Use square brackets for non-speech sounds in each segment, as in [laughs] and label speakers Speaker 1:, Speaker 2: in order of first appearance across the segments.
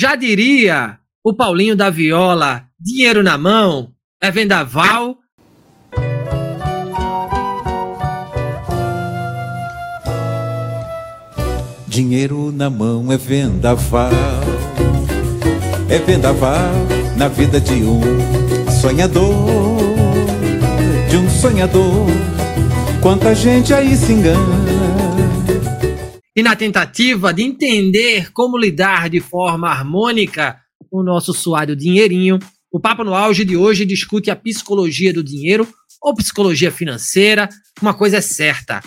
Speaker 1: Já diria o Paulinho da Viola, dinheiro na mão é vendaval.
Speaker 2: Dinheiro na mão é vendaval, é vendaval na vida de um sonhador, de um sonhador. Quanta gente aí se engana
Speaker 1: e na tentativa de entender como lidar de forma harmônica com o nosso suado dinheirinho, o Papo no Auge de hoje discute a psicologia do dinheiro ou psicologia financeira. Uma coisa é certa: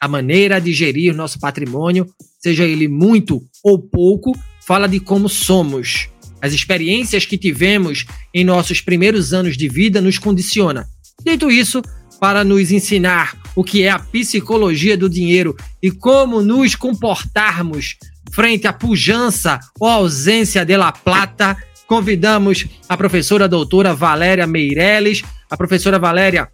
Speaker 1: a maneira de gerir nosso patrimônio, seja ele muito ou pouco, fala de como somos. As experiências que tivemos em nossos primeiros anos de vida nos condiciona. Dito isso, para nos ensinar o que é a psicologia do dinheiro e como nos comportarmos frente à pujança ou ausência de la plata, convidamos a professora doutora Valéria Meirelles. A professora Valéria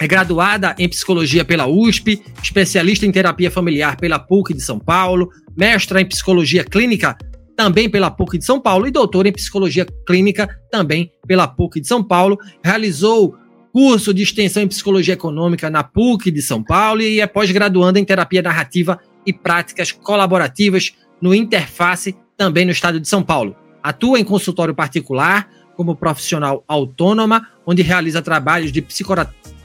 Speaker 1: é graduada em psicologia pela USP, especialista em terapia familiar pela PUC de São Paulo, mestra em psicologia clínica também pela PUC de São Paulo e doutora em psicologia clínica também pela PUC de São Paulo. Realizou curso de extensão em psicologia econômica na PUC de São Paulo e é pós-graduanda em terapia narrativa e práticas colaborativas no Interface, também no estado de São Paulo. Atua em consultório particular como profissional autônoma, onde realiza trabalhos de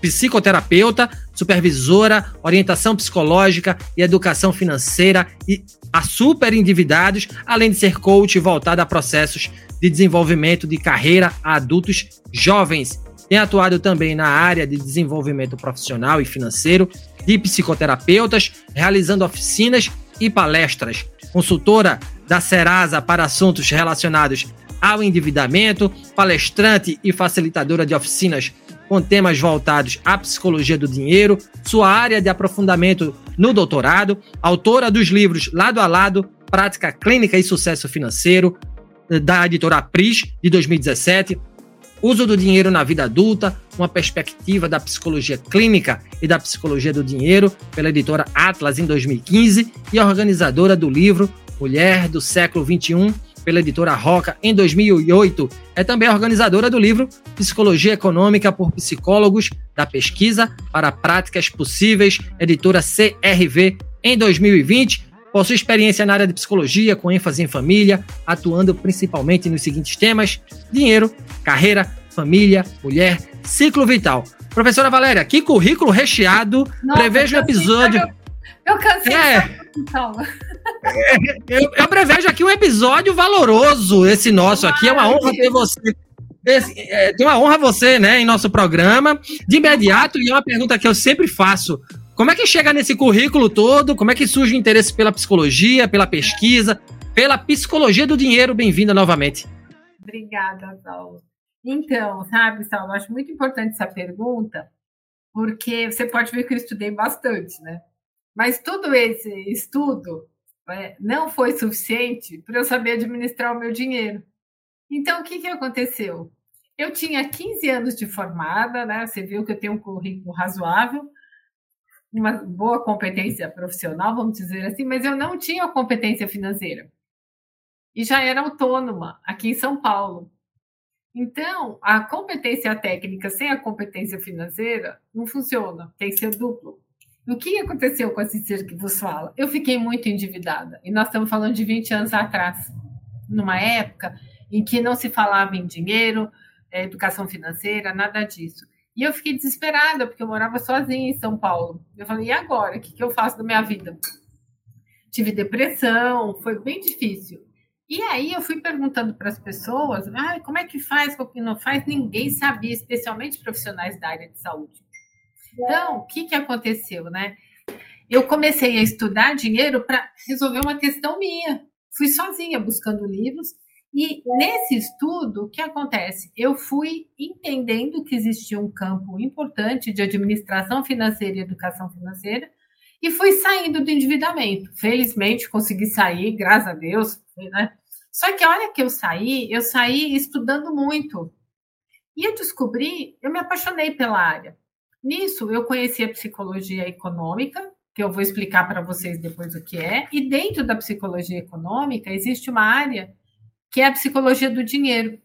Speaker 1: psicoterapeuta, supervisora, orientação psicológica e educação financeira e a super endividados, além de ser coach voltado a processos de desenvolvimento de carreira a adultos jovens tem atuado também na área de desenvolvimento profissional e financeiro de psicoterapeutas, realizando oficinas e palestras. Consultora da Serasa para assuntos relacionados ao endividamento, palestrante e facilitadora de oficinas com temas voltados à psicologia do dinheiro, sua área de aprofundamento no doutorado, autora dos livros Lado a Lado, Prática Clínica e Sucesso Financeiro, da editora Pris, de 2017, Uso do dinheiro na vida adulta, uma perspectiva da psicologia clínica e da psicologia do dinheiro, pela editora Atlas em 2015, e organizadora do livro Mulher do Século XXI, pela editora Roca em 2008. É também organizadora do livro Psicologia Econômica por Psicólogos, da Pesquisa para Práticas Possíveis, editora CRV em 2020 Possui experiência na área de psicologia, com ênfase em família, atuando principalmente nos seguintes temas: dinheiro, carreira, família, mulher, ciclo vital. Professora Valéria, que currículo recheado. Nossa, prevejo um episódio.
Speaker 3: Eu, eu cansei. É.
Speaker 1: eu, eu prevejo aqui um episódio valoroso, esse nosso aqui. É uma honra ter você. Esse, é, tem uma honra você, né, em nosso programa. De imediato, e é uma pergunta que eu sempre faço como é que chega nesse currículo todo? Como é que surge o interesse pela psicologia, pela pesquisa, pela psicologia do dinheiro? Bem-vinda novamente.
Speaker 3: Obrigada, Saulo. Então, sabe, Saulo, acho muito importante essa pergunta, porque você pode ver que eu estudei bastante, né? Mas todo esse estudo é, não foi suficiente para eu saber administrar o meu dinheiro. Então, o que, que aconteceu? Eu tinha 15 anos de formada, né? Você viu que eu tenho um currículo razoável, uma boa competência profissional, vamos dizer assim, mas eu não tinha competência financeira. E já era autônoma aqui em São Paulo. Então, a competência técnica sem a competência financeira não funciona, tem que ser duplo. o que aconteceu com esse ser que vos fala? Eu fiquei muito endividada, e nós estamos falando de 20 anos atrás, numa época em que não se falava em dinheiro, eh, educação financeira, nada disso. E eu fiquei desesperada, porque eu morava sozinha em São Paulo. Eu falei, e agora? O que, que eu faço da minha vida? Tive depressão, foi bem difícil. E aí eu fui perguntando para as pessoas, ah, como é que faz, como que não faz? Ninguém sabia, especialmente profissionais da área de saúde. Então, o que, que aconteceu, né? Eu comecei a estudar dinheiro para resolver uma questão minha. Fui sozinha buscando livros e nesse estudo, o que acontece? Eu fui entendendo que existia um campo importante de administração financeira e educação financeira e fui saindo do endividamento. Felizmente consegui sair, graças a Deus, né? Só que a hora que eu saí, eu saí estudando muito. E eu descobri, eu me apaixonei pela área. Nisso, eu conheci a psicologia econômica, que eu vou explicar para vocês depois o que é, e dentro da psicologia econômica existe uma área que é a psicologia do dinheiro.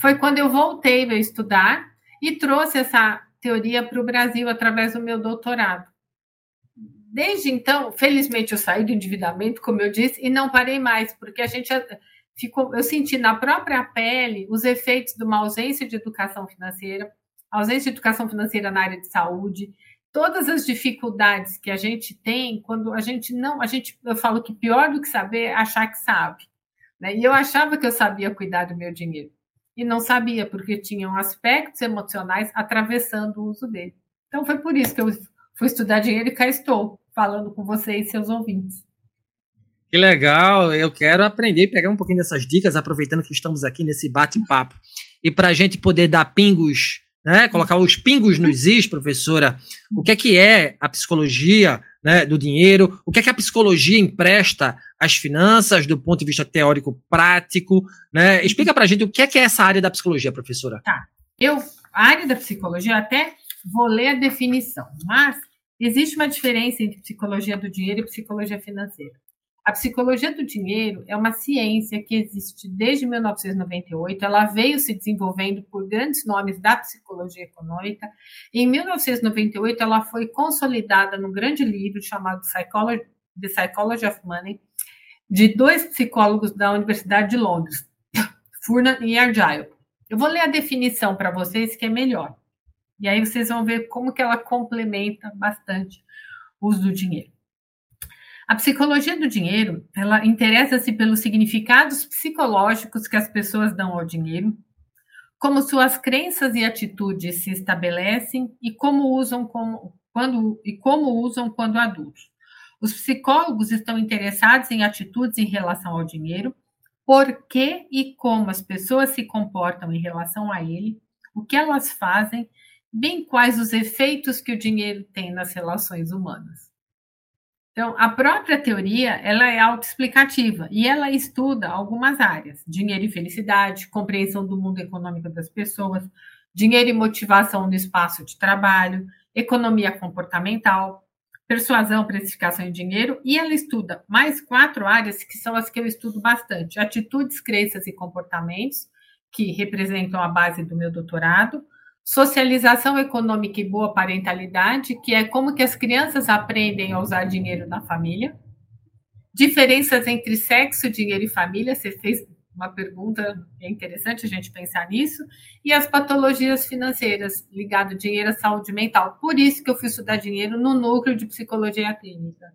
Speaker 3: Foi quando eu voltei a estudar e trouxe essa teoria para o Brasil através do meu doutorado. Desde então, felizmente eu saí do endividamento, como eu disse, e não parei mais, porque a gente ficou, eu senti na própria pele os efeitos de uma ausência de educação financeira, ausência de educação financeira na área de saúde, todas as dificuldades que a gente tem quando a gente não, a gente, eu falo que pior do que saber é achar que sabe. Né? E eu achava que eu sabia cuidar do meu dinheiro. E não sabia, porque tinham aspectos emocionais atravessando o uso dele. Então foi por isso que eu fui estudar dinheiro e cá estou falando com você e seus ouvintes.
Speaker 1: Que legal, eu quero aprender pegar um pouquinho dessas dicas, aproveitando que estamos aqui nesse bate-papo. E para a gente poder dar pingos, né, colocar os pingos nos is, professora, o que é que é a psicologia né, do dinheiro, o que é que a psicologia empresta às finanças do ponto de vista teórico prático, né? Explica para a gente o que é que é essa área da psicologia, professora.
Speaker 3: Tá, eu, a área da psicologia, até vou ler a definição, mas Existe uma diferença entre psicologia do dinheiro e psicologia financeira. A psicologia do dinheiro é uma ciência que existe desde 1998. Ela veio se desenvolvendo por grandes nomes da psicologia econômica. Em 1998, ela foi consolidada num grande livro chamado Psychology, The Psychology of Money, de dois psicólogos da Universidade de Londres, [laughs] Furnan e Argyle. Eu vou ler a definição para vocês, que é melhor. E aí vocês vão ver como que ela complementa bastante o uso do dinheiro. A psicologia do dinheiro, ela interessa-se pelos significados psicológicos que as pessoas dão ao dinheiro, como suas crenças e atitudes se estabelecem e como usam como, quando e como usam quando adultos. Os psicólogos estão interessados em atitudes em relação ao dinheiro, por que e como as pessoas se comportam em relação a ele, o que elas fazem bem quais os efeitos que o dinheiro tem nas relações humanas. Então, a própria teoria, ela é autoexplicativa e ela estuda algumas áreas: dinheiro e felicidade, compreensão do mundo econômico das pessoas, dinheiro e motivação no espaço de trabalho, economia comportamental, persuasão, precificação e dinheiro, e ela estuda mais quatro áreas que são as que eu estudo bastante: atitudes, crenças e comportamentos, que representam a base do meu doutorado, Socialização econômica e boa parentalidade, que é como que as crianças aprendem a usar dinheiro na família. Diferenças entre sexo, dinheiro e família, você fez uma pergunta, é interessante a gente pensar nisso. E as patologias financeiras ligadas ao dinheiro à saúde mental. Por isso que eu fui estudar dinheiro no núcleo de psicologia clínica.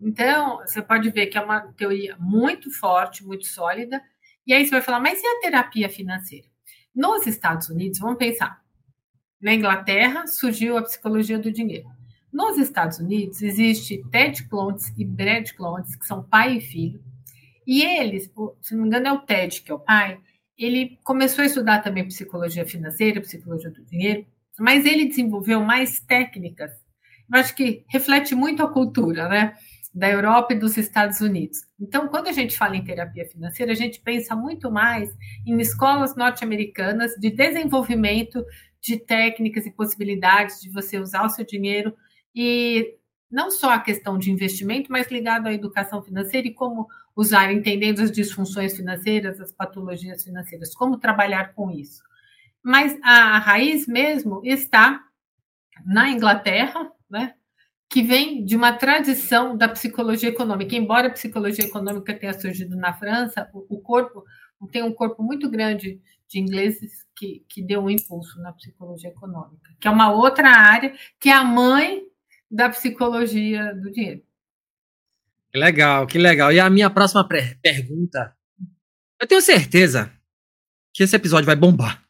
Speaker 3: Então, você pode ver que é uma teoria muito forte, muito sólida. E aí você vai falar, mas e a terapia financeira? Nos Estados Unidos, vamos pensar, na Inglaterra surgiu a psicologia do dinheiro. Nos Estados Unidos existe Ted Clontz e Brad Clontz, que são pai e filho, e eles, se não me engano é o Ted que é o pai, ele começou a estudar também psicologia financeira, psicologia do dinheiro, mas ele desenvolveu mais técnicas. Eu acho que reflete muito a cultura, né? Da Europa e dos Estados Unidos. Então, quando a gente fala em terapia financeira, a gente pensa muito mais em escolas norte-americanas de desenvolvimento de técnicas e possibilidades de você usar o seu dinheiro e não só a questão de investimento, mas ligado à educação financeira e como usar, entendendo as disfunções financeiras, as patologias financeiras, como trabalhar com isso. Mas a raiz mesmo está na Inglaterra, né? Que vem de uma tradição da psicologia econômica. Embora a psicologia econômica tenha surgido na França, o, corpo tem um corpo muito grande de ingleses que, que deu um impulso na psicologia econômica, que é uma outra área, que é a mãe da psicologia do dinheiro.
Speaker 1: Que legal, que legal. E a minha próxima pergunta. Eu tenho certeza que esse episódio vai bombar.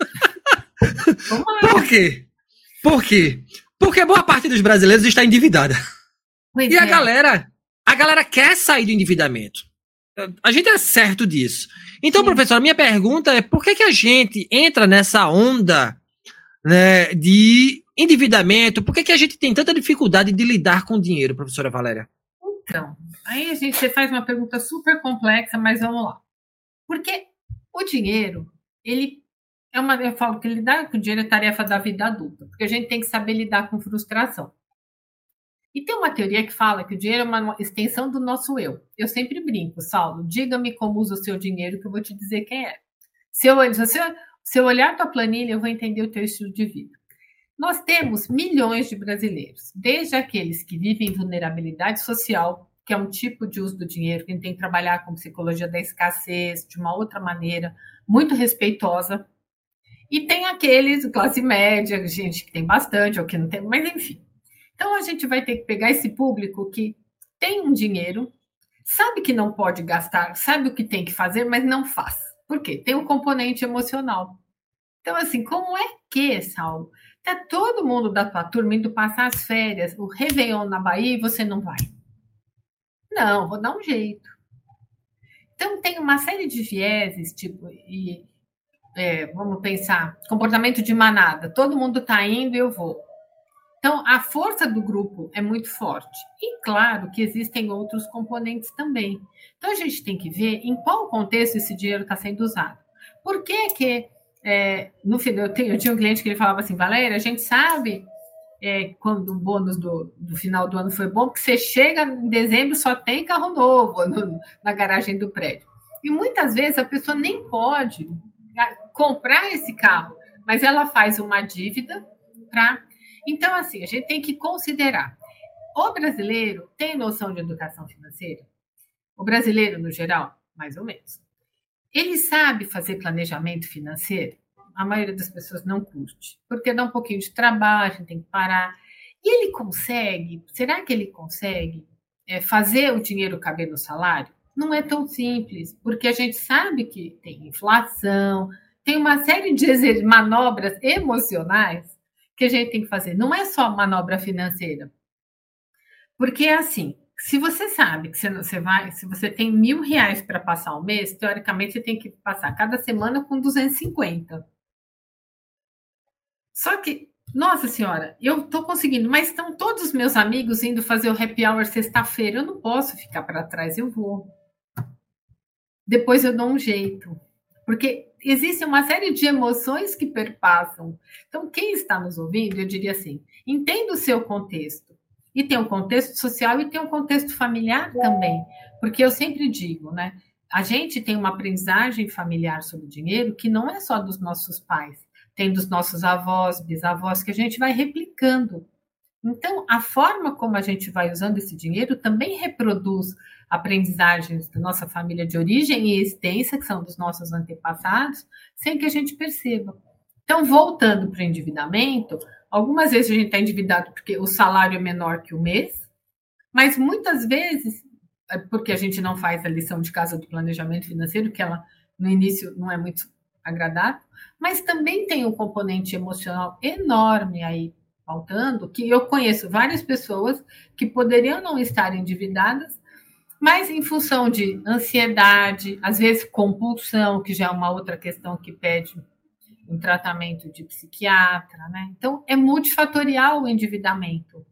Speaker 1: [laughs] Por quê? Por quê? Porque boa parte dos brasileiros está endividada. Pois e é. a galera, a galera quer sair do endividamento. A gente é certo disso. Então, Sim. professor, a minha pergunta é por que, que a gente entra nessa onda né, de endividamento? Por que, que a gente tem tanta dificuldade de lidar com o dinheiro, professora Valéria?
Speaker 3: Então, aí a gente faz uma pergunta super complexa, mas vamos lá. Porque o dinheiro, ele é uma, eu falo que lidar com dinheiro é tarefa da vida adulta, porque a gente tem que saber lidar com frustração. E tem uma teoria que fala que o dinheiro é uma extensão do nosso eu. Eu sempre brinco, Saulo, diga-me como usa o seu dinheiro que eu vou te dizer quem é. Se eu, se eu, se eu olhar tua planilha, eu vou entender o teu estilo de vida. Nós temos milhões de brasileiros, desde aqueles que vivem em vulnerabilidade social, que é um tipo de uso do dinheiro, que tem que trabalhar com psicologia da escassez de uma outra maneira, muito respeitosa. E tem aqueles, classe média, gente que tem bastante ou que não tem, mas enfim. Então a gente vai ter que pegar esse público que tem um dinheiro, sabe que não pode gastar, sabe o que tem que fazer, mas não faz. Por quê? Tem um componente emocional. Então, assim, como é que, Saulo, tá todo mundo da tua turma indo passar as férias, o Réveillon na Bahia e você não vai? Não, vou dar um jeito. Então, tem uma série de vieses, tipo, e, é, vamos pensar, comportamento de manada. Todo mundo está indo eu vou. Então, a força do grupo é muito forte. E claro que existem outros componentes também. Então, a gente tem que ver em qual contexto esse dinheiro está sendo usado. Por que que, é, no final, eu, tenho, eu tinha um cliente que ele falava assim, Valéria, a gente sabe é, quando o bônus do, do, final do ano foi bom, porque você chega em dezembro só tem carro novo no, na garagem do prédio. E muitas vezes a pessoa nem pode comprar esse carro, mas ela faz uma dívida para então, assim, a gente tem que considerar. O brasileiro tem noção de educação financeira? O brasileiro, no geral, mais ou menos. Ele sabe fazer planejamento financeiro? A maioria das pessoas não curte, porque dá um pouquinho de trabalho, tem que parar. E ele consegue? Será que ele consegue é, fazer o dinheiro caber no salário? Não é tão simples, porque a gente sabe que tem inflação, tem uma série de manobras emocionais que a gente tem que fazer. Não é só manobra financeira. Porque é assim, se você sabe que você vai, se você tem mil reais para passar o mês, teoricamente você tem que passar cada semana com 250. Só que, nossa senhora, eu estou conseguindo, mas estão todos os meus amigos indo fazer o happy hour sexta-feira. Eu não posso ficar para trás, eu vou. Depois eu dou um jeito. Porque existe uma série de emoções que perpassam. Então, quem está nos ouvindo, eu diria assim: entenda o seu contexto. E tem um contexto social e tem um contexto familiar também. Porque eu sempre digo, né? A gente tem uma aprendizagem familiar sobre dinheiro que não é só dos nossos pais, tem dos nossos avós, bisavós, que a gente vai replicando. Então, a forma como a gente vai usando esse dinheiro também reproduz aprendizagens da nossa família de origem e existência, que são dos nossos antepassados, sem que a gente perceba. Então, voltando para o endividamento, algumas vezes a gente está endividado porque o salário é menor que o mês, mas muitas vezes, é porque a gente não faz a lição de casa do planejamento financeiro, que ela no início não é muito agradável, mas também tem um componente emocional enorme aí faltando, que eu conheço várias pessoas que poderiam não estar endividadas, mas em função de ansiedade, às vezes compulsão, que já é uma outra questão que pede um tratamento de psiquiatra, né? Então, é multifatorial o endividamento.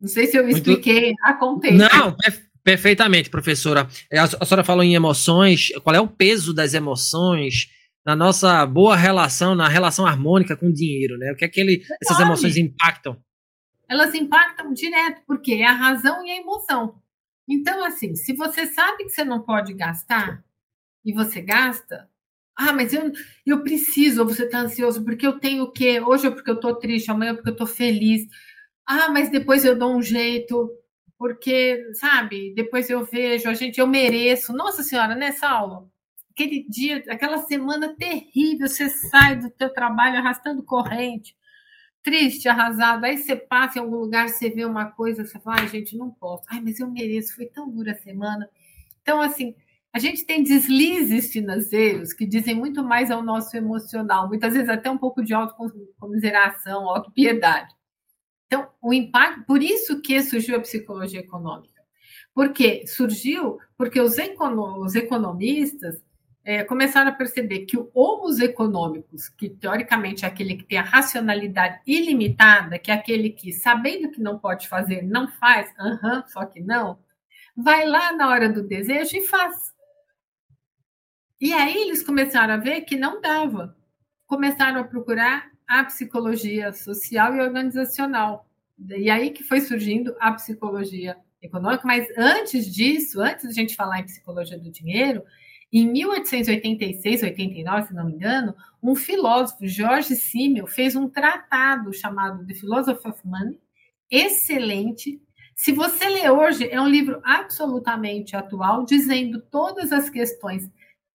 Speaker 3: Não sei se eu expliquei Muito... a contexto.
Speaker 1: Não, perfeitamente, professora. É, a senhora falou em emoções, qual é o peso das emoções na nossa boa relação, na relação harmônica com o dinheiro, né? O que é que ele, essas emoções impactam?
Speaker 3: Elas impactam direto, porque é a razão e a emoção. Então, assim, se você sabe que você não pode gastar e você gasta, ah, mas eu, eu preciso, ou você está ansioso porque eu tenho o quê? Hoje é porque eu estou triste, amanhã é porque eu estou feliz. Ah, mas depois eu dou um jeito, porque, sabe, depois eu vejo, a gente, eu mereço. Nossa Senhora, né, Saulo? Aquele dia, aquela semana terrível, você sai do teu trabalho arrastando corrente triste, arrasado. Aí você passa em algum lugar, você vê uma coisa, você fala, ai, gente, não posso. Ai, mas eu mereço, foi tão dura a semana. Então, assim, a gente tem deslizes financeiros que dizem muito mais ao nosso emocional, muitas vezes até um pouco de autocomiseração, autopiedade. Então, o impacto, por isso que surgiu a psicologia econômica. Porque surgiu porque os, econo, os economistas é, começaram a perceber que o homos econômicos, que teoricamente é aquele que tem a racionalidade ilimitada, que é aquele que, sabendo que não pode fazer, não faz, uhum, só que não, vai lá na hora do desejo e faz. E aí eles começaram a ver que não dava. Começaram a procurar a psicologia social e organizacional. E aí que foi surgindo a psicologia econômica. Mas antes disso, antes de a gente falar em psicologia do dinheiro, em 1886, 89, se não me engano, um filósofo, George Simmel, fez um tratado chamado The Philosophy of Money, excelente. Se você ler hoje, é um livro absolutamente atual, dizendo todas as questões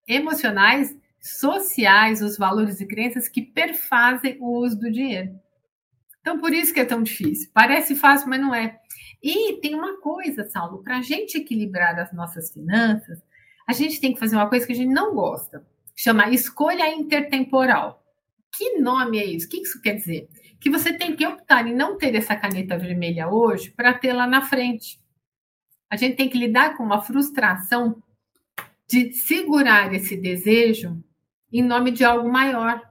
Speaker 3: emocionais, sociais, os valores e crenças que perfazem o uso do dinheiro. Então, por isso que é tão difícil. Parece fácil, mas não é. E tem uma coisa, Saulo, para a gente equilibrar as nossas finanças, a gente tem que fazer uma coisa que a gente não gosta, chama escolha intertemporal. Que nome é isso? O que isso quer dizer? Que você tem que optar em não ter essa caneta vermelha hoje para ter lá na frente. A gente tem que lidar com uma frustração de segurar esse desejo em nome de algo maior.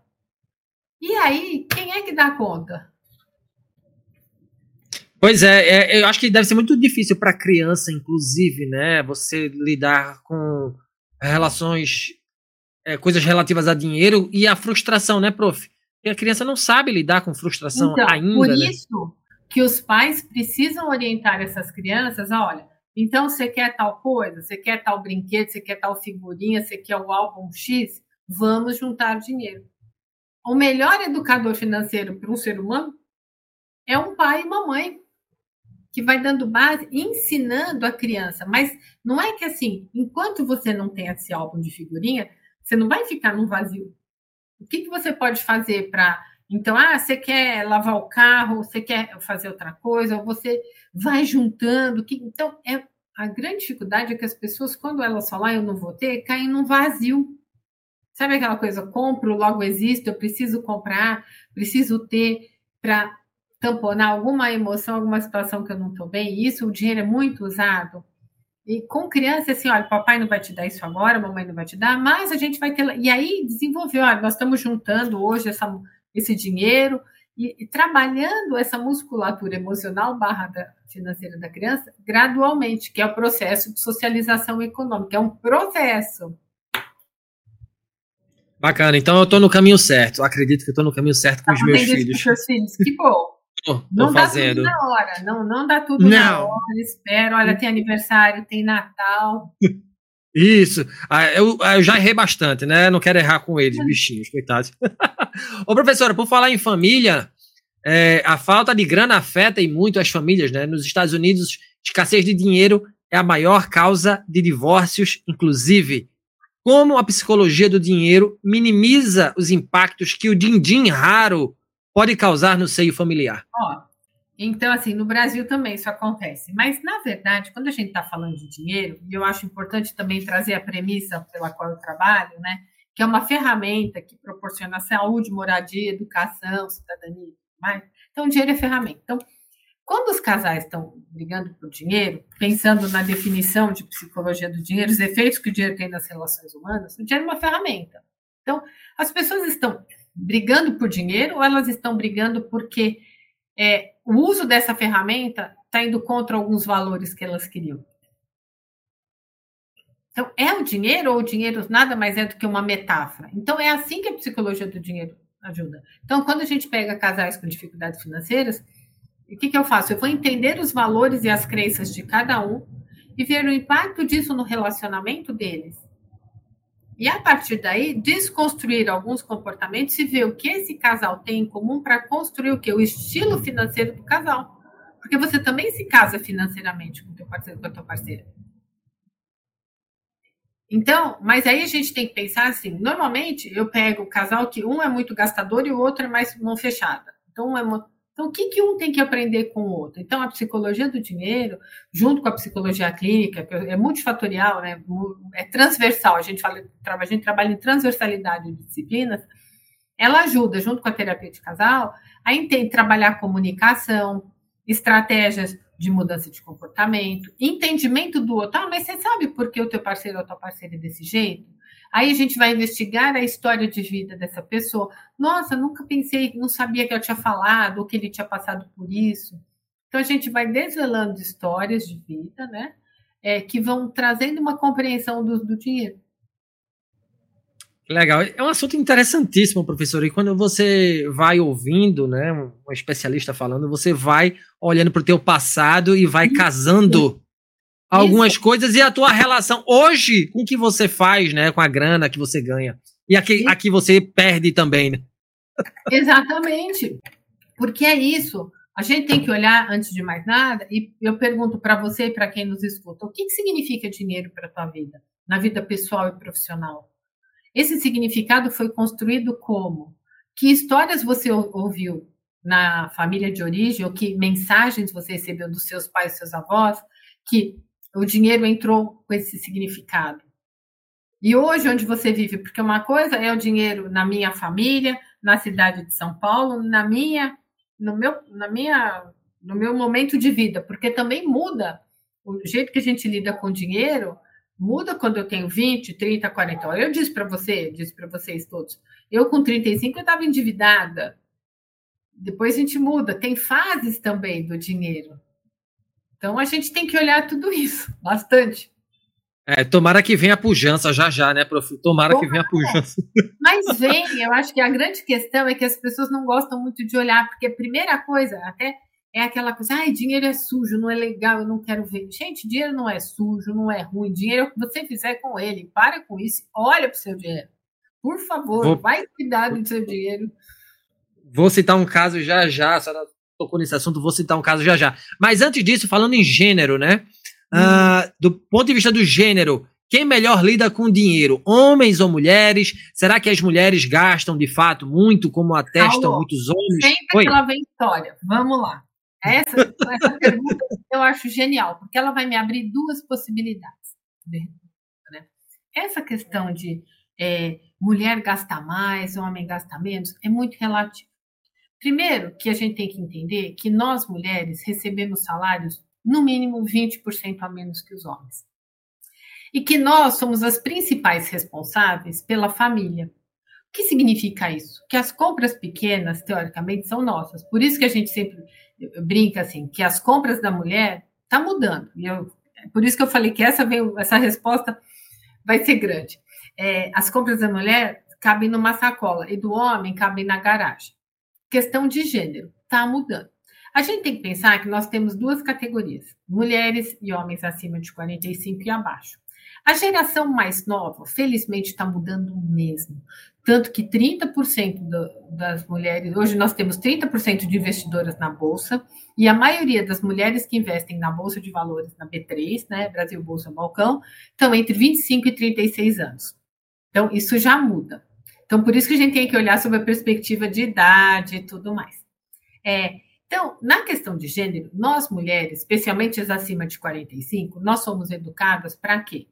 Speaker 3: E aí, quem é que dá conta?
Speaker 1: Pois é, é, eu acho que deve ser muito difícil para criança, inclusive, né? Você lidar com relações, é, coisas relativas a dinheiro e a frustração, né, prof? Porque a criança não sabe lidar com frustração então, ainda.
Speaker 3: Por
Speaker 1: né?
Speaker 3: isso que os pais precisam orientar essas crianças, olha, então você quer tal coisa, você quer tal brinquedo, você quer tal figurinha, você quer o álbum X, vamos juntar dinheiro. O melhor educador financeiro para um ser humano é um pai e uma mãe que vai dando base, ensinando a criança. Mas não é que assim, enquanto você não tem esse álbum de figurinha, você não vai ficar num vazio. O que, que você pode fazer para. Então, ah, você quer lavar o carro, você quer fazer outra coisa, ou você vai juntando. Que... Então, é... a grande dificuldade é que as pessoas, quando elas falam, ah, eu não vou ter, caem num vazio. Sabe aquela coisa, compro, logo existe, eu preciso comprar, preciso ter para tamponar alguma emoção, alguma situação que eu não estou bem. Isso, o dinheiro é muito usado. E com criança, assim, olha, papai não vai te dar isso agora, mamãe não vai te dar, mas a gente vai ter. E aí desenvolveu, olha, nós estamos juntando hoje essa, esse dinheiro e, e trabalhando essa musculatura emocional barra financeira da criança gradualmente, que é o processo de socialização econômica, é um processo.
Speaker 1: Bacana, então eu estou no caminho certo. Eu acredito que eu estou no caminho certo com tá os meus filhos. Com
Speaker 3: seus filhos, que bom. [laughs]
Speaker 1: Tô, não fazendo.
Speaker 3: dá tudo na hora, não, não dá tudo não. na hora, espero. Olha, tem aniversário, tem Natal.
Speaker 1: Isso, ah, eu, ah, eu já errei bastante, né? Não quero errar com eles, bichinhos, coitados. [laughs] Ô, professora, por falar em família, é, a falta de grana afeta e muito as famílias, né? Nos Estados Unidos, escassez de dinheiro é a maior causa de divórcios, inclusive. Como a psicologia do dinheiro minimiza os impactos que o din-din raro pode causar no seio familiar?
Speaker 3: Ó, então, assim, no Brasil também isso acontece. Mas, na verdade, quando a gente está falando de dinheiro, e eu acho importante também trazer a premissa pela qual eu trabalho, né? Que é uma ferramenta que proporciona saúde, moradia, educação, cidadania. Mas, então, o dinheiro é ferramenta. Então, quando os casais estão brigando por dinheiro, pensando na definição de psicologia do dinheiro, os efeitos que o dinheiro tem nas relações humanas, o dinheiro é uma ferramenta. Então, as pessoas estão brigando por dinheiro ou elas estão brigando porque é, o uso dessa ferramenta está indo contra alguns valores que elas queriam? Então, é o dinheiro ou o dinheiro nada mais é do que uma metáfora? Então, é assim que a psicologia do dinheiro ajuda. Então, quando a gente pega casais com dificuldades financeiras, o que, que eu faço? Eu vou entender os valores e as crenças de cada um e ver o impacto disso no relacionamento deles. E a partir daí, desconstruir alguns comportamentos e ver o que esse casal tem em comum para construir o que? O estilo financeiro do casal. Porque você também se casa financeiramente com o teu parceiro, com a tua parceira. Então, mas aí a gente tem que pensar assim, normalmente eu pego o casal que um é muito gastador e o outro é mais mão fechada. Então, um é Então, o que, que um tem que aprender com o outro? Então, a psicologia do dinheiro, junto com a psicologia clínica, que é multifatorial, né? é transversal, a gente, fala, a gente trabalha em transversalidade de disciplinas, ela ajuda, junto com a terapia de casal, a entender, trabalhar comunicação, estratégias de mudança de comportamento, entendimento do outro. Ah, mas você sabe por que o teu parceiro ou a tua parceira é desse jeito? Aí a gente vai investigar a história de vida dessa pessoa. Nossa, nunca pensei, não sabia que eu tinha falado, ou que ele tinha passado por isso. Então a gente vai desvelando histórias de vida, né? É, que vão trazendo uma compreensão do, do dinheiro.
Speaker 1: Legal. É um assunto interessantíssimo, professor. E quando você vai ouvindo, né, um especialista falando, você vai olhando para o teu passado e vai casando algumas Isso. coisas e a tua relação hoje com o que você faz, né, com a grana que você ganha e aqui, aqui você perde também, né? [laughs]
Speaker 3: Exatamente. Porque é isso. A gente tem que olhar antes de mais nada e eu pergunto para você e para quem nos escuta, o que, que significa dinheiro para a tua vida, na vida pessoal e profissional? Esse significado foi construído como? Que histórias você ouviu na família de origem, ou que mensagens você recebeu dos seus pais, seus avós, que o dinheiro entrou com esse significado. E hoje, onde você vive, porque uma coisa é o dinheiro na minha família, na cidade de São Paulo, na minha, no meu, na minha, no meu momento de vida, porque também muda o jeito que a gente lida com dinheiro, muda quando eu tenho 20, 30, 40 horas. Eu disse para você, disse para vocês todos, eu com 35 eu estava endividada. Depois a gente muda, tem fases também do dinheiro. Então a gente tem que olhar tudo isso [laughs] bastante.
Speaker 1: É, tomara que venha a pujança já já, né, prof? Tomara que venha a pujança. [laughs]
Speaker 3: Mas vem, eu acho que a grande questão é que as pessoas não gostam muito de olhar, porque a primeira coisa, até é aquela coisa, ai, dinheiro é sujo, não é legal, eu não quero ver. Gente, dinheiro não é sujo, não é ruim. Dinheiro é o que você fizer com ele. Para com isso, olha para o seu dinheiro. Por favor, Vou... vai cuidar do seu dinheiro.
Speaker 1: Vou citar um caso já já, a senhora tocou nesse assunto, vou citar um caso já já. Mas antes disso, falando em gênero, né? Hum. Uh, do ponto de vista do gênero, quem melhor lida com dinheiro, homens ou mulheres? Será que as mulheres gastam de fato muito, como atestam Alô, muitos homens?
Speaker 3: Sempre Oi? ela vem história. Vamos lá. Essa, essa pergunta eu acho genial, porque ela vai me abrir duas possibilidades. Né? Essa questão de é, mulher gasta mais, homem gasta menos, é muito relativo. Primeiro, que a gente tem que entender que nós mulheres recebemos salários no mínimo 20% a menos que os homens. E que nós somos as principais responsáveis pela família. O que significa isso? Que as compras pequenas, teoricamente, são nossas. Por isso que a gente sempre brinca assim, que as compras da mulher tá mudando. E eu, por isso que eu falei que essa, veio, essa resposta vai ser grande. É, as compras da mulher cabem numa sacola e do homem cabem na garagem. Questão de gênero, tá mudando. A gente tem que pensar que nós temos duas categorias: mulheres e homens acima de 45 e abaixo. A geração mais nova, felizmente, está mudando mesmo. Tanto que 30% do, das mulheres, hoje nós temos 30% de investidoras na Bolsa, e a maioria das mulheres que investem na Bolsa de Valores, na B3, né, Brasil Bolsa Balcão, estão entre 25 e 36 anos. Então, isso já muda. Então, por isso que a gente tem que olhar sobre a perspectiva de idade e tudo mais. É, então, na questão de gênero, nós mulheres, especialmente as acima de 45, nós somos educadas para quê?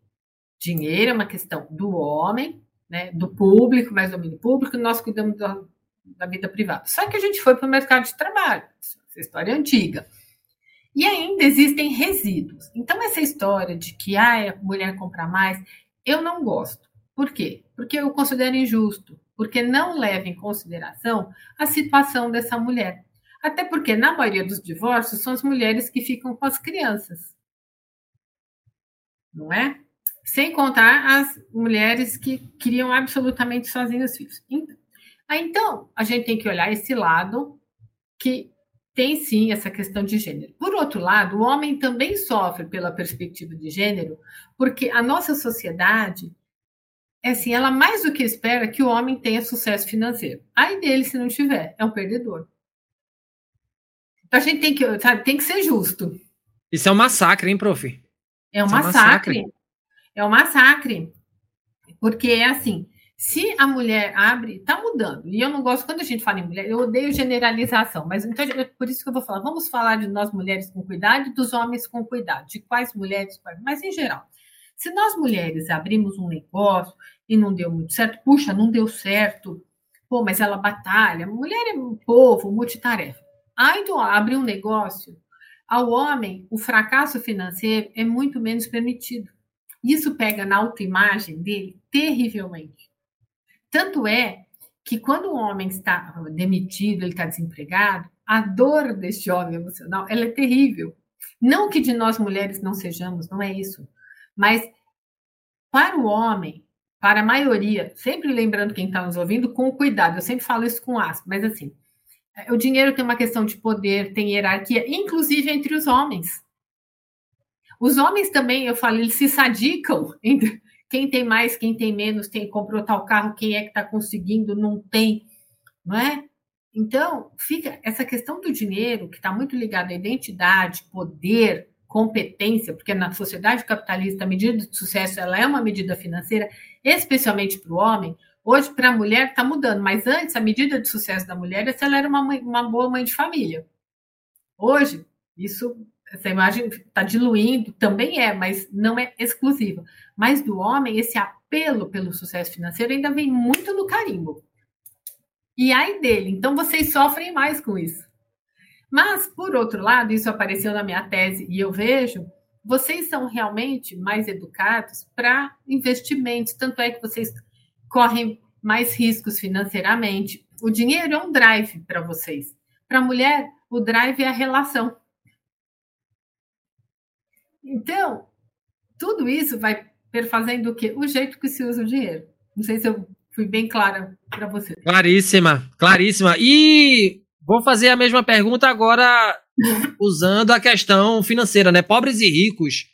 Speaker 3: Dinheiro é uma questão do homem, né, do público, mais domínio público, nós cuidamos da, da vida privada. Só que a gente foi para o mercado de trabalho, essa história é antiga. E ainda existem resíduos. Então, essa história de que ah, a mulher compra mais, eu não gosto. Por quê? Porque eu considero injusto, porque não leva em consideração a situação dessa mulher. Até porque, na maioria dos divórcios, são as mulheres que ficam com as crianças. Não é? Sem contar as mulheres que criam absolutamente sozinhas os filhos. Então, então, a gente tem que olhar esse lado que tem sim essa questão de gênero. Por outro lado, o homem também sofre pela perspectiva de gênero, porque a nossa sociedade, é assim, ela mais do que espera que o homem tenha sucesso financeiro. Aí dele, se não tiver, é um perdedor. Então a gente tem que, sabe, tem que ser justo.
Speaker 1: Isso é um massacre, hein, prof?
Speaker 3: É um, massacre. é um massacre. É um massacre. Porque é assim, Se a mulher abre, está mudando. E eu não gosto, quando a gente fala em mulher, eu odeio generalização, mas então por isso que eu vou falar, vamos falar de nós mulheres com cuidado e dos homens com cuidado, de quais mulheres, mas em geral. Se nós mulheres abrimos um negócio e não deu muito certo, puxa, não deu certo, pô, mas ela batalha, mulher é um povo, multitarefa. Aí tu abre um negócio, ao homem, o fracasso financeiro é muito menos permitido. Isso pega na autoimagem dele terrivelmente. Tanto é que quando o homem está demitido, ele está desempregado, a dor deste homem emocional ela é terrível. Não que de nós mulheres não sejamos, não é isso. Mas para o homem, para a maioria, sempre lembrando quem está nos ouvindo, com cuidado, eu sempre falo isso com aspas, mas assim, o dinheiro tem uma questão de poder, tem hierarquia, inclusive entre os homens. Os homens também, eu falo, eles se sadicam quem tem mais, quem tem menos, quem comprou tal carro, quem é que está conseguindo, não tem, não é? Então, fica essa questão do dinheiro, que está muito ligada à identidade, poder, competência, porque na sociedade capitalista a medida de sucesso ela é uma medida financeira, especialmente para o homem. Hoje, para a mulher, está mudando, mas antes a medida de sucesso da mulher é se ela era uma, mãe, uma boa mãe de família. Hoje, isso essa imagem está diluindo, também é, mas não é exclusiva. Mas do homem, esse apelo pelo sucesso financeiro ainda vem muito no carimbo. E aí dele, então vocês sofrem mais com isso. Mas, por outro lado, isso apareceu na minha tese e eu vejo, vocês são realmente mais educados para investimentos, tanto é que vocês correm mais riscos financeiramente. O dinheiro é um drive para vocês. Para a mulher, o drive é a relação. Então, tudo isso vai perfazendo o quê? O jeito que se usa o dinheiro. Não sei se eu fui bem clara para você.
Speaker 1: Claríssima, claríssima. E vou fazer a mesma pergunta agora usando a questão financeira, né? Pobres e ricos,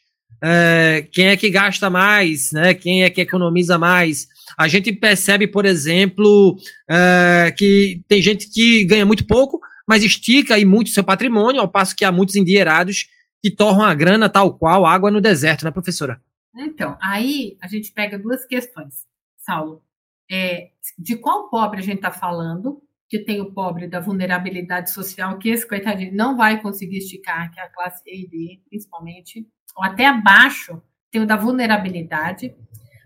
Speaker 1: é, quem é que gasta mais, né? Quem é que economiza mais? A gente percebe, por exemplo, é, que tem gente que ganha muito pouco, mas estica aí muito seu patrimônio, ao passo que há muitos endinheirados que torram a grana tal qual água no deserto, né, professora?
Speaker 3: Então, aí a gente pega duas questões, Saulo. É, de qual pobre a gente está falando? Que tem o pobre da vulnerabilidade social, que esse coitadinho não vai conseguir esticar, que é a classe E e D, principalmente, ou até abaixo, tem o da vulnerabilidade.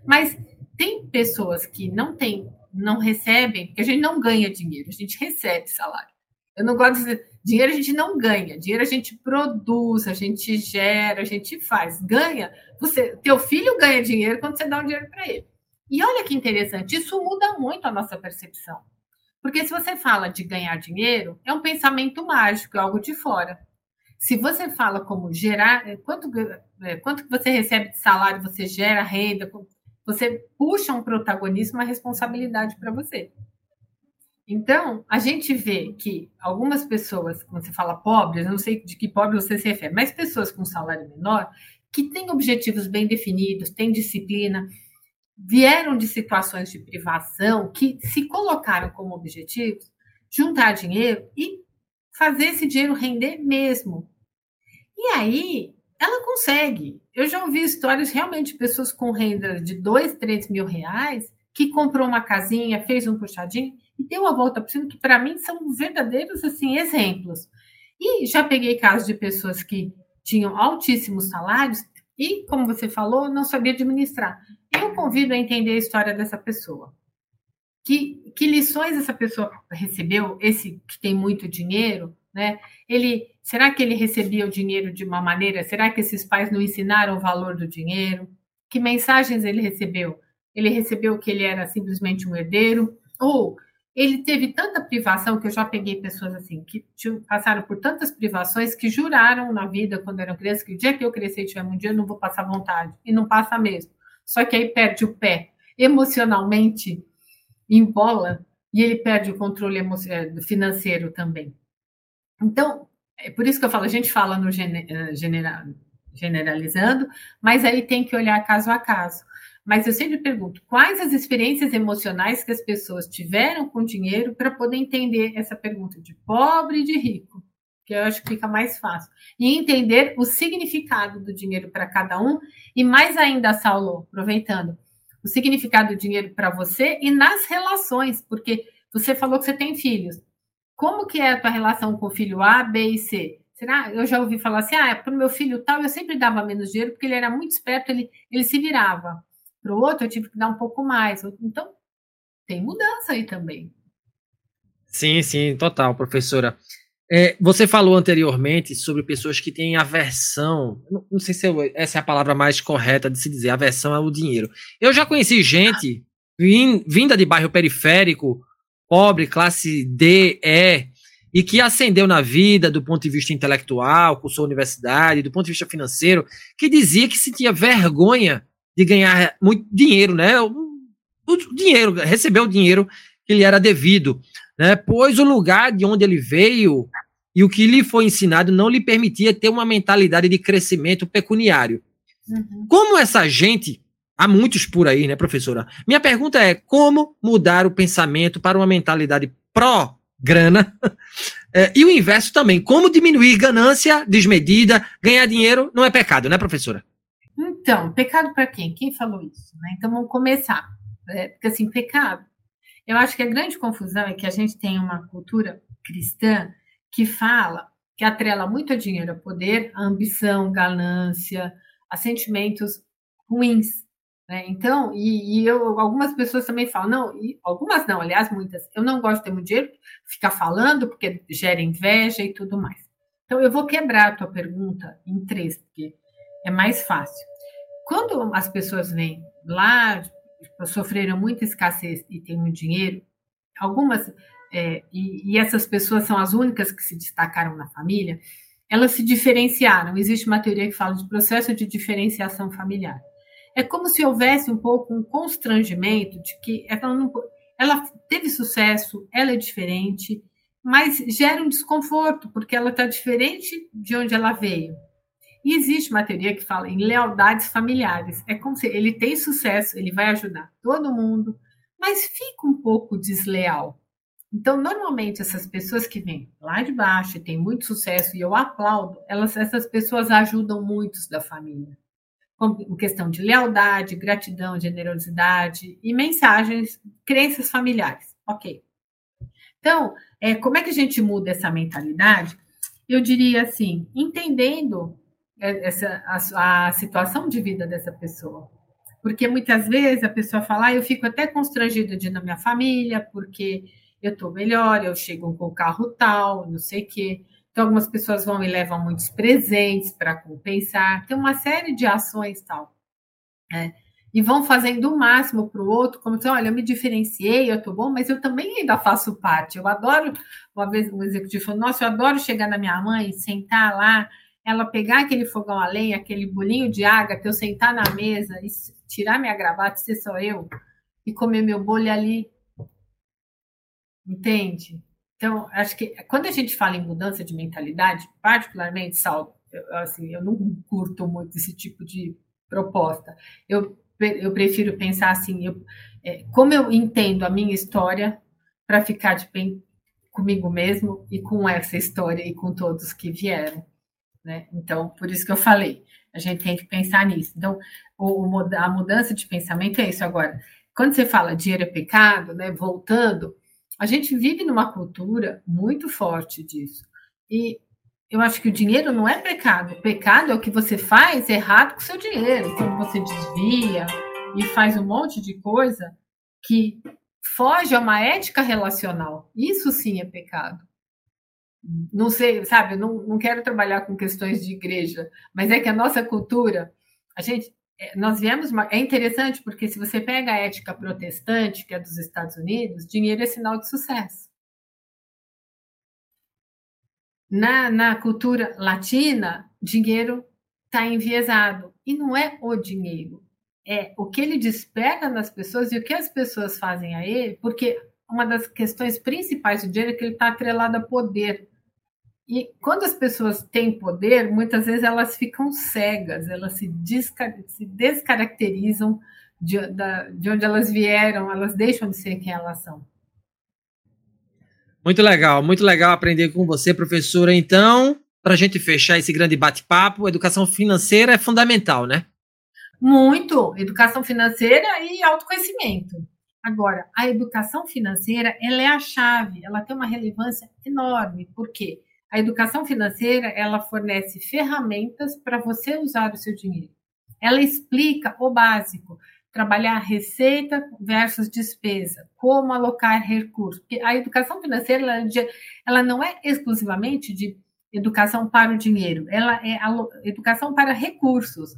Speaker 3: Mas tem pessoas que não têm, não recebem, porque a gente não ganha dinheiro, a gente recebe salário. Eu não gosto de dizer, Dinheiro a gente não ganha, dinheiro a gente produz, a gente gera, a gente faz. Ganha, você, teu filho ganha dinheiro quando você dá um dinheiro para ele. E olha que interessante, isso muda muito a nossa percepção. Porque se você fala de ganhar dinheiro, é um pensamento mágico, é algo de fora. Se você fala como gerar, é, quanto, é, quanto que você recebe de salário, você gera renda, você puxa um protagonismo, uma responsabilidade para você. Então, a gente vê que algumas pessoas, quando você fala pobres, eu não sei de que pobre você se refere, mas pessoas com salário menor, que têm objetivos bem definidos, têm disciplina, vieram de situações de privação, que se colocaram como objetivos juntar dinheiro e fazer esse dinheiro render mesmo. E aí, ela consegue. Eu já ouvi histórias realmente de pessoas com renda de 2, 3 mil reais que comprou uma casinha, fez um puxadinho e deu a volta por cima, que para mim são verdadeiros assim exemplos. E já peguei casos de pessoas que tinham altíssimos salários e, como você falou, não sabia administrar. Eu convido a entender a história dessa pessoa. Que, que lições essa pessoa recebeu? Esse que tem muito dinheiro, né? Ele, será que ele recebia o dinheiro de uma maneira? Será que esses pais não ensinaram o valor do dinheiro? Que mensagens ele recebeu? Ele recebeu que ele era simplesmente um herdeiro? Ou ele teve tanta privação que eu já peguei pessoas assim que passaram por tantas privações que juraram na vida quando eram crianças que o dia que eu crescer e tiver um dia eu não vou passar vontade e não passa mesmo. Só que aí perde o pé emocionalmente embola e ele perde o controle eh, financeiro também. Então, é por isso que eu falo, a gente fala no eh, generalizando, mas aí tem que olhar caso a caso. Mas eu sempre pergunto, quais as experiências emocionais que as pessoas tiveram com dinheiro para poder entender essa pergunta de pobre e de rico? Que eu acho que fica mais fácil. E entender o significado do dinheiro para cada um. E mais ainda, Saulo, aproveitando, o significado do dinheiro para você e nas relações, porque você falou que você tem filhos. Como que é a tua relação com o filho A, B e C? Será? Eu já ouvi falar assim, ah, para o meu filho tal, eu sempre dava menos dinheiro porque ele era muito esperto, ele, ele se virava. Para o outro, eu tive que dar um pouco mais. Então, tem mudança aí também.
Speaker 1: Sim, sim, total, professora. É, você falou anteriormente sobre pessoas que têm aversão. Não, não sei se eu, essa é a palavra mais correta de se dizer, aversão ao dinheiro. Eu já conheci gente vinda de bairro periférico, pobre, classe D, E, e que ascendeu na vida do ponto de vista intelectual, cursou universidade, do ponto de vista financeiro, que dizia que sentia vergonha de ganhar muito dinheiro, né? O, o dinheiro, receber o dinheiro que lhe era devido né? pois o lugar de onde ele veio e o que lhe foi ensinado não lhe permitia ter uma mentalidade de crescimento pecuniário. Uhum. Como essa gente, há muitos por aí, né, professora? Minha pergunta é: como mudar o pensamento para uma mentalidade pró-grana? [laughs] É, e o inverso também, como diminuir ganância desmedida, ganhar dinheiro não é pecado, né, professora?
Speaker 3: Então, pecado para quem? Quem falou isso? Né? Então vamos começar. É, porque assim, pecado eu acho que a grande confusão é que a gente tem uma cultura cristã que fala, que atrela muito a dinheiro, a poder, a ambição, ganância, a sentimentos ruins. Né? Então, e, e, eu, algumas pessoas também falam, não, e, algumas não, aliás, muitas, eu não gosto de ter muito dinheiro, ficar falando, porque gera inveja e tudo mais. Então, eu vou quebrar a tua pergunta em três, porque é mais fácil. Quando as pessoas vêm lá sofreram muita escassez e têm muito dinheiro, algumas, é, e, e, essas pessoas são as únicas que se destacaram na família, elas se diferenciaram. Existe uma teoria que fala de processo de diferenciação familiar. É como se houvesse um pouco um constrangimento de que ela, não, ela teve sucesso, ela é diferente, mas gera um desconforto, porque ela está diferente de onde ela veio. E existe uma teoria que fala em lealdades familiares. É como se ele tem sucesso, ele vai ajudar todo mundo, mas fica um pouco desleal. Então, normalmente, essas pessoas que vêm lá de baixo e têm muito sucesso, e eu aplaudo, elas, essas pessoas ajudam muitos da família. Em questão de lealdade, gratidão, generosidade e mensagens, crenças familiares. Ok. Então, é, como é que a gente muda essa mentalidade? Eu diria assim, entendendo essa, a, a situação de vida dessa pessoa. Porque muitas vezes a pessoa fala, ah, eu fico até constrangido de ir na minha família, porque eu estou melhor, eu chego com o carro tal, não sei o quê. Então, algumas pessoas vão e levam muitos presentes para compensar. Tem uma série de ações tal. É, e vão fazendo o máximo para o outro, como se, olha, eu me diferenciei, eu estou bom, mas eu também ainda faço parte. Eu adoro, uma vez um executivo falou, nossa, eu adoro chegar na minha mãe, sentar lá ela pegar aquele fogão a lenha, aquele bolinho de água, que eu sentar na mesa e tirar minha gravata, ser só eu, e comer meu bolho ali. Entende? Então, acho que quando a gente fala em mudança de mentalidade, particularmente, Sal, eu, assim, eu não curto muito esse tipo de proposta. Eu, eu prefiro pensar assim, eu, é, como eu entendo a minha história para ficar de bem comigo mesmo e com essa história e com todos que vieram. Né? Então, por isso que eu falei, a gente tem que pensar nisso. Então, o, a mudança de pensamento é isso. Agora, quando você fala dinheiro é pecado, né, voltando, a gente vive numa cultura muito forte disso. E eu acho que o dinheiro não é pecado. O pecado é o que você faz errado com o seu dinheiro. Quando você desvia e faz um monte de coisa que foge a uma ética relacional. Isso sim é pecado não sei, sabe, não, não quero trabalhar com questões de igreja, mas é que a nossa cultura, a gente, é, nós viemos, é interessante porque se você pega a ética protestante, que é dos Estados Unidos, dinheiro é sinal de sucesso. Na, na cultura latina, dinheiro está enviesado. E não é o dinheiro, é o que ele desperta nas pessoas e o que as pessoas fazem a ele, porque uma das questões principais do dinheiro é que ele está atrelado a poder. E quando as pessoas têm poder, muitas vezes elas ficam cegas, elas se, descar se descaracterizam de, da, de onde elas vieram, elas deixam de ser quem elas são.
Speaker 1: Muito legal, muito legal aprender com você, professora. Então, para a gente fechar esse grande bate-papo, educação financeira é fundamental, né?
Speaker 3: Muito, educação financeira e autoconhecimento. Agora, a educação financeira, ela é a chave, ela tem uma relevância enorme. Por quê? A educação financeira, ela fornece ferramentas para você usar o seu dinheiro. Ela explica o básico, trabalhar receita versus despesa, como alocar recursos. Porque a educação financeira, ela, ela não é exclusivamente de educação para o dinheiro, ela é educação para recursos,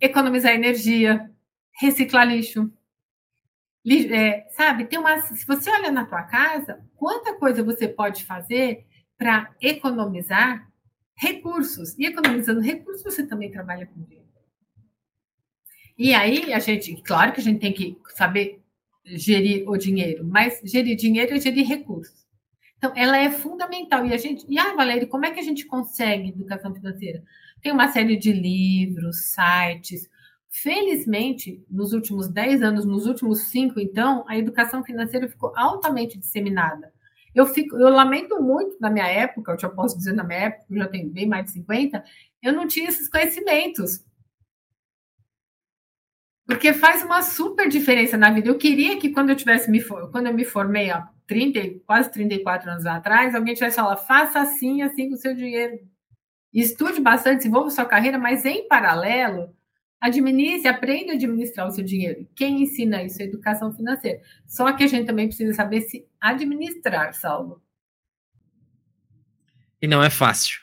Speaker 3: economizar energia, reciclar lixo, é, sabe, tem uma. Se você olha na tua casa, quanta coisa você pode fazer para economizar recursos. E economizando recursos, você também trabalha com dinheiro. E aí, a gente, claro que a gente tem que saber gerir o dinheiro, mas gerir dinheiro é gerir recursos. Então, ela é fundamental. E a gente. E, ah, Valéria, como é que a gente consegue educação financeira? Tem uma série de livros, sites, Felizmente, nos últimos 10 anos, nos últimos 5, então, a educação financeira ficou altamente disseminada. Eu, fico, eu lamento muito na minha época, eu já posso dizer na minha época, eu já tenho bem mais de 50, eu não tinha esses conhecimentos. Porque faz uma super diferença na vida. Eu queria que quando eu tivesse me quando eu me formei há 30, quase 34 anos atrás, alguém tivesse falado, faça assim, assim com o seu dinheiro. Estude bastante, desenvolva sua carreira, mas em paralelo, Administre, aprenda a administrar o seu dinheiro. Quem ensina isso é educação financeira. Só que a gente também precisa saber se administrar, Saulo.
Speaker 1: E não é fácil.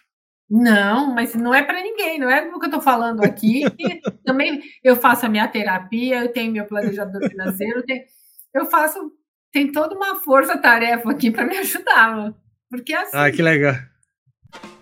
Speaker 3: Não, mas não é para ninguém, não é o que eu estou falando aqui. [laughs] também eu faço a minha terapia, eu tenho meu planejador financeiro, eu, tenho, eu faço, tem toda uma força-tarefa aqui para me ajudar. Porque é assim.
Speaker 1: Ah, que legal.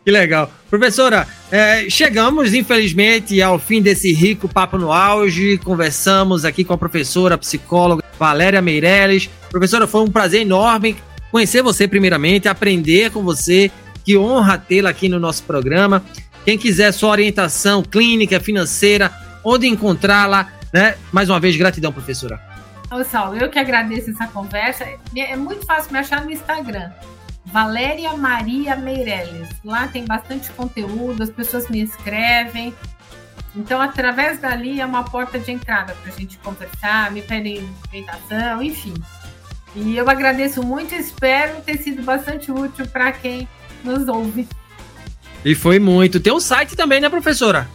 Speaker 1: Que legal. Professora, é, chegamos, infelizmente, ao fim desse rico papo no auge. Conversamos aqui com a professora, a psicóloga Valéria Meirelles. Professora, foi um prazer enorme conhecer você, primeiramente, aprender com você. Que honra tê-la aqui no nosso programa. Quem quiser sua orientação clínica, financeira, onde encontrá-la, né? Mais uma vez, gratidão, professora.
Speaker 3: Ô, Saulo, eu que agradeço essa conversa. É muito fácil me achar no Instagram. Valéria Maria Meirelles. Lá tem bastante conteúdo, as pessoas me escrevem. Então, através dali é uma porta de entrada para a gente conversar, me pedem orientação, enfim. E eu agradeço muito e espero ter sido bastante útil para quem nos ouve.
Speaker 1: E foi muito. Tem um site também, né, professora?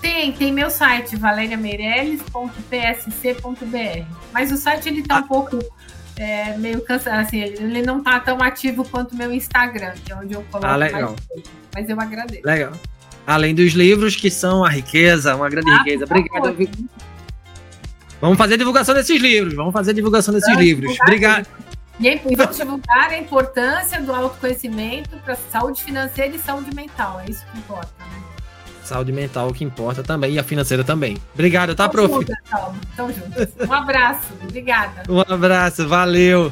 Speaker 3: Tem, tem meu site, valeriameireles.psc.br. Mas o site ele tá ah. um pouco é, meio cansado, assim, ele não tá tão ativo quanto o meu Instagram, que é onde eu coloco
Speaker 1: ah, legal.
Speaker 3: mais mas eu agradeço.
Speaker 1: Legal. Além dos livros, que são a riqueza, uma grande ah, riqueza. Obrigado. Vamos fazer divulgação desses livros. Vamos fazer divulgação desses vamos livros. Obrigado.
Speaker 3: E vamos divulgar a importância do autoconhecimento para saúde financeira e saúde mental. É isso que importa, né?
Speaker 1: Saúde mental que importa também e a financeira também. Obrigado, tá, prof?
Speaker 3: Tamo juntos. Um abraço. Obrigada.
Speaker 1: Um abraço. Valeu.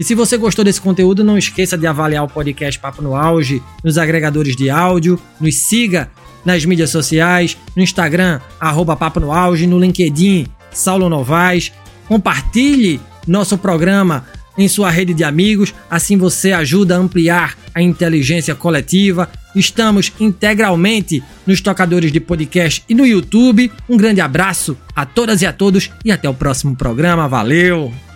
Speaker 1: E se você gostou desse conteúdo, não esqueça de avaliar o podcast Papo no Auge nos agregadores de áudio, nos siga nas mídias sociais, no Instagram, arroba Papo no Auge, no LinkedIn, Saulo Novaes. Compartilhe nosso programa em sua rede de amigos, assim você ajuda a ampliar a inteligência coletiva. Estamos integralmente nos tocadores de podcast e no YouTube. Um grande abraço a todas e a todos e até o próximo programa. Valeu!